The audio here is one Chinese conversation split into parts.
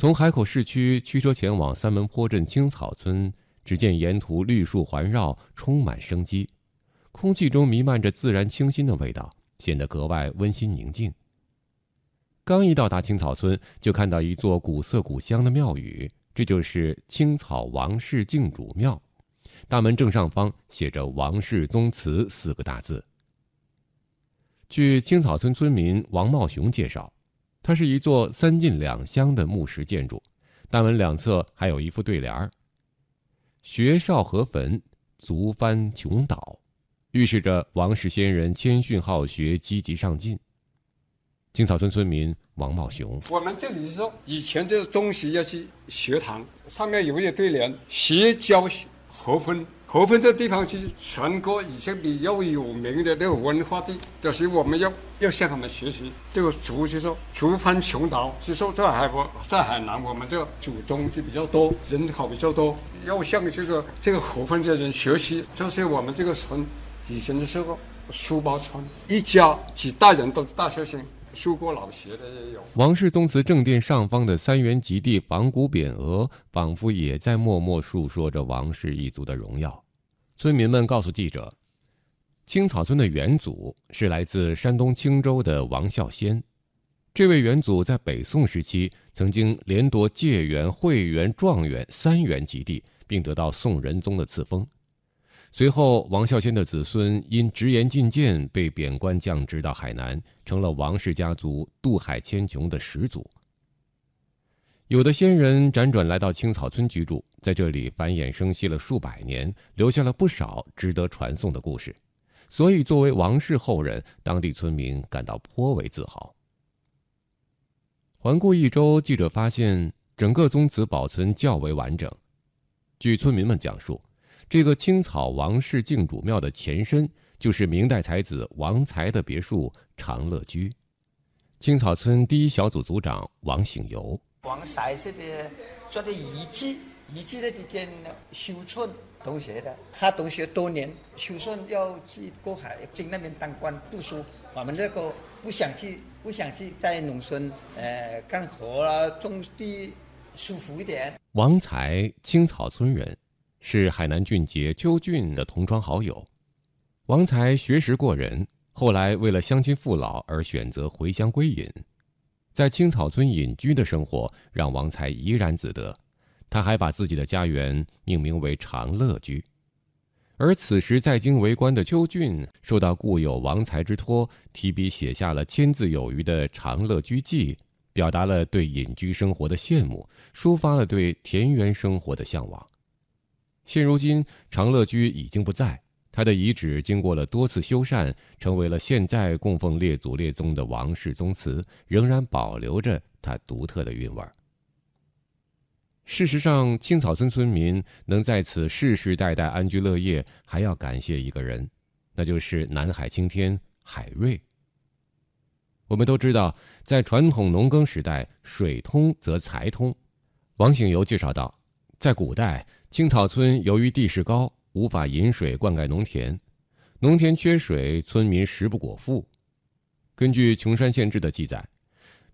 从海口市区驱车前往三门坡镇青草村，只见沿途绿树环绕，充满生机，空气中弥漫着自然清新的味道，显得格外温馨宁静。刚一到达青草村，就看到一座古色古香的庙宇，这就是青草王氏敬主庙。大门正上方写着“王氏宗祠”四个大字。据青草村村民王茂雄介绍，它是一座三进两厢的木石建筑，大门两侧还有一副对联儿：“学少河坟，足翻穷岛”，预示着王氏先人谦逊好学、积极上进。青草村村民王茂雄：“我们这里是说，以前这个东西要去学堂，上面有一个对联：‘学教河分’。河分这地方是全国以前比较有名的那个文化地，就是我们要要向他们学习。这个族就说族翻穷岛，就说在海国在海南，我们这个祖宗就比较多，人口比较多，要向这个这个河分的人学习。就是我们这个村以前的时候，书包村，一家几代人都是大学生。”修过老鞋的也有。王氏宗祠正殿上方的三元极地仿古匾额，仿佛也在默默述说着王氏一族的荣耀。村民们告诉记者，青草村的元祖是来自山东青州的王孝先。这位元祖在北宋时期曾经连夺解元、会元、状元三元及第，并得到宋仁宗的赐封。随后，王孝先的子孙因直言进谏，被贬官降职到海南，成了王氏家族渡海迁琼的始祖。有的先人辗转来到青草村居住，在这里繁衍生息了数百年，留下了不少值得传颂的故事。所以，作为王氏后人，当地村民感到颇为自豪。环顾一周，记者发现整个宗祠保存较为完整。据村民们讲述。这个青草王氏敬主庙的前身，就是明代才子王才的别墅长乐居。青草村第一小组组长王醒游：王才这个做的遗迹，遗迹的这间修村同学的，他同学多年修村要去过海，进那边当官读书。我们这个不想去，不想去在农村呃干活啊，种地舒服一点。王才，青草村人。是海南俊杰邱俊的同窗好友，王才学识过人，后来为了乡亲父老而选择回乡归隐，在青草村隐居的生活让王才怡然自得，他还把自己的家园命名为长乐居。而此时在京为官的邱俊，受到故友王才之托，提笔写下了千字有余的《长乐居记》，表达了对隐居生活的羡慕，抒发了对田园生活的向往。现如今，长乐居已经不在，他的遗址经过了多次修缮，成为了现在供奉列祖列宗的王氏宗祠，仍然保留着它独特的韵味儿。事实上，青草村村民能在此世世代代安居乐业，还要感谢一个人，那就是南海青天海瑞。我们都知道，在传统农耕时代，水通则财通。王醒游介绍道，在古代。青草村由于地势高，无法引水灌溉农田，农田缺水，村民食不果腹。根据《琼山县志》的记载，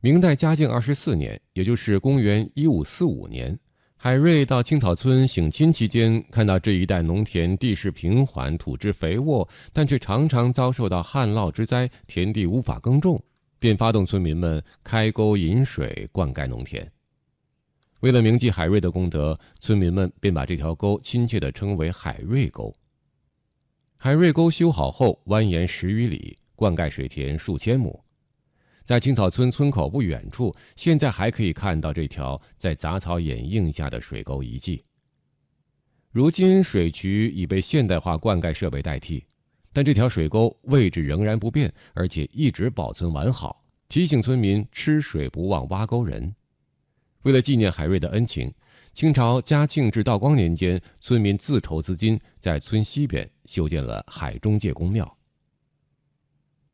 明代嘉靖二十四年，也就是公元一五四五年，海瑞到青草村省亲期间，看到这一带农田地势平缓，土质肥沃，但却常常遭受到旱涝之灾，田地无法耕种，便发动村民们开沟引水灌溉农田。为了铭记海瑞的功德，村民们便把这条沟亲切地称为“海瑞沟”。海瑞沟修好后，蜿蜒十余里，灌溉水田数千亩。在青草村村口不远处，现在还可以看到这条在杂草掩映下的水沟遗迹。如今，水渠已被现代化灌溉设备代替，但这条水沟位置仍然不变，而且一直保存完好，提醒村民吃水不忘挖沟人。为了纪念海瑞的恩情，清朝嘉庆至道光年间，村民自筹资金，在村西边修建了海中介公庙。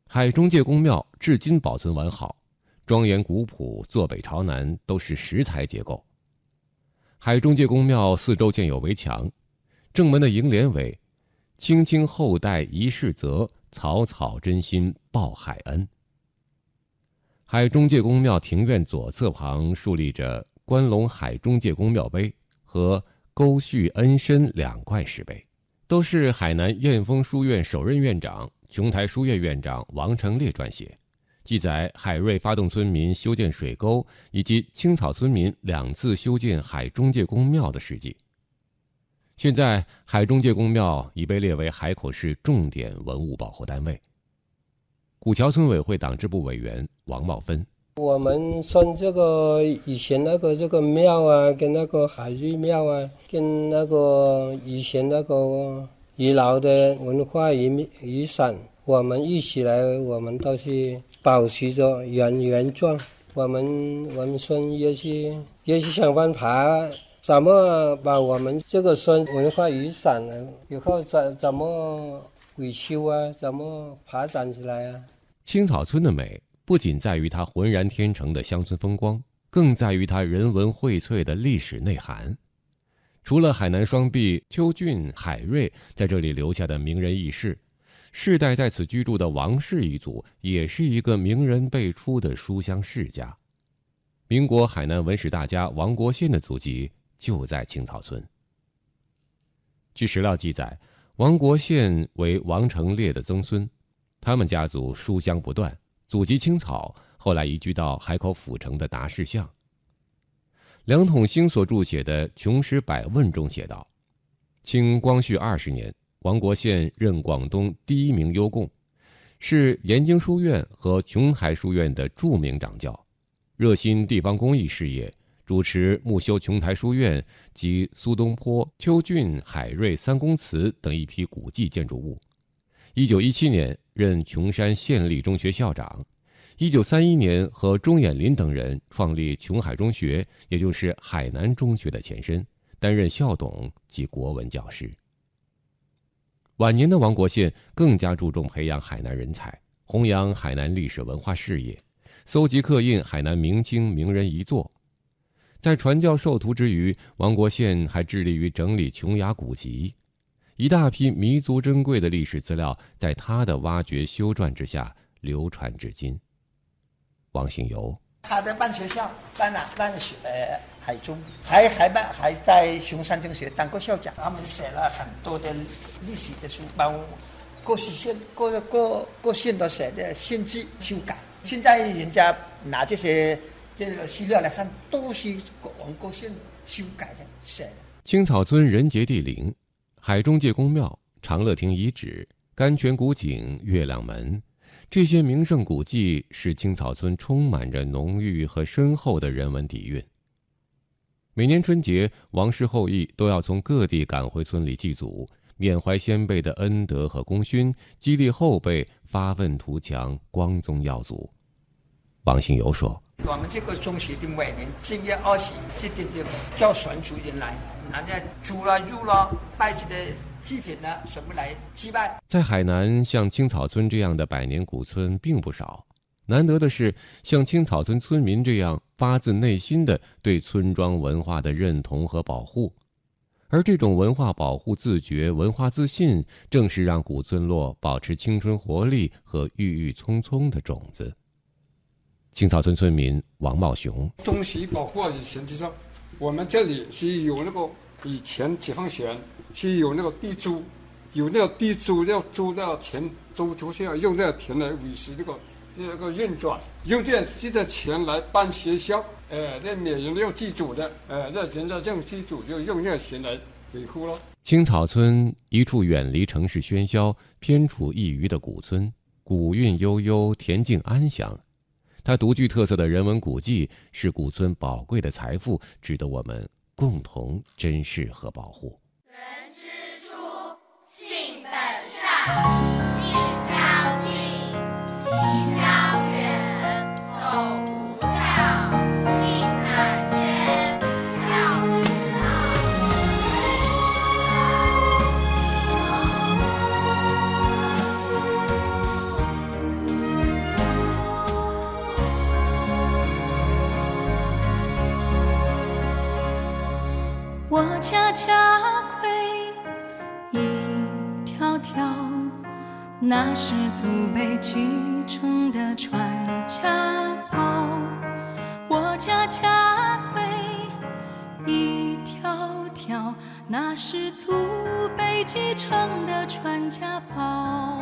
海中介公庙至今保存完好，庄严古朴，坐北朝南，都是石材结构。海中介公庙四周建有围墙，正门的楹联为“青青后代一世泽，草草真心报海恩”。海中界公庙庭院左侧旁竖立着关陇海中介公庙碑和沟叙恩深两块石碑，都是海南燕峰书院首任院长、琼台书院院长王成烈撰写，记载海瑞发动村民修建水沟以及青草村民两次修建海中介公庙的事迹。现在，海中介公庙已被列为海口市重点文物保护单位。古桥村委会党支部委员王茂芬：我们村这个以前那个这个庙啊，跟那个海瑞庙啊，跟那个以前那个遗老的文化遗遗产，我们一起来，我们都是保持着原原状。我们我们村也是也是想办法。怎么把我们这个村文化遗产呢？以后怎怎么维修啊？怎么发展起来啊？青草村的美不仅在于它浑然天成的乡村风光，更在于它人文荟萃的历史内涵。除了海南双璧邱俊、海瑞在这里留下的名人轶事，世代在此居住的王氏一族也是一个名人辈出的书香世家。民国海南文史大家王国宪的祖籍。就在青草村。据史料记载，王国宪为王成烈的曾孙，他们家族书香不断，祖籍青草，后来移居到海口府城的达士巷。梁统兴所著写的《琼史百问》中写道：清光绪二十年，王国宪任广东第一名优贡，是延津书院和琼海书院的著名掌教，热心地方公益事业。主持木修琼台书院及苏东坡、邱俊、海瑞三公祠等一批古迹建筑物。一九一七年任琼山县立中学校长。一九三一年和钟衍林等人创立琼海中学，也就是海南中学的前身，担任校董及国文教师。晚年的王国宪更加注重培养海南人才，弘扬海南历史文化事业，搜集刻印海南明清名人遗作。在传教授徒之余，王国宪还致力于整理琼崖古籍，一大批弥足珍贵的历史资料在他的挖掘修撰之下流传至今。王兴游，他在办学校，办了办学呃海中，还还办还在熊山中学当过校长。他们写了很多的历史的书，帮各县各各各县都写的县志修改。现在人家拿这些。这个资料来看，都是王国宪修改的写的。青草村人杰地灵，海中介公庙、长乐亭遗址、甘泉古井、月亮门，这些名胜古迹使青草村充满着浓郁和深厚的人文底蕴。每年春节，王室后裔都要从各地赶回村里祭祖，缅怀先辈的恩德和功勋，激励后辈发愤图强、光宗耀祖。王兴友说。我们这个中学的每年正月二十四的这个叫神族人来，拿着猪了、肉了、拜祭的祭品呢，什么来祭拜？在海南，像青草村这样的百年古村并不少。难得的是，像青草村村民这样发自内心的对村庄文化的认同和保护，而这种文化保护自觉、文化自信，正是让古村落保持青春活力和郁郁葱葱的种子。青草村村民王茂雄：东西保护以前就说，我们这里是有那个以前解放前是有那个地租，有那个地租要租那个田租出去，要用那个田来维持这个那个运转，用这这个钱来办学校，呃，那每人要祭祖的，呃，那人家用祭祖就用那个钱来维护了。青草村一处远离城市喧嚣、偏处一隅的古村，古韵悠悠，恬静安详。它独具特色的人文古迹是古村宝贵的财富，值得我们共同珍视和保护。人之初，性本善。家规一条条那是祖辈继承的传家宝我家家规一条条那是祖辈继承的传家宝。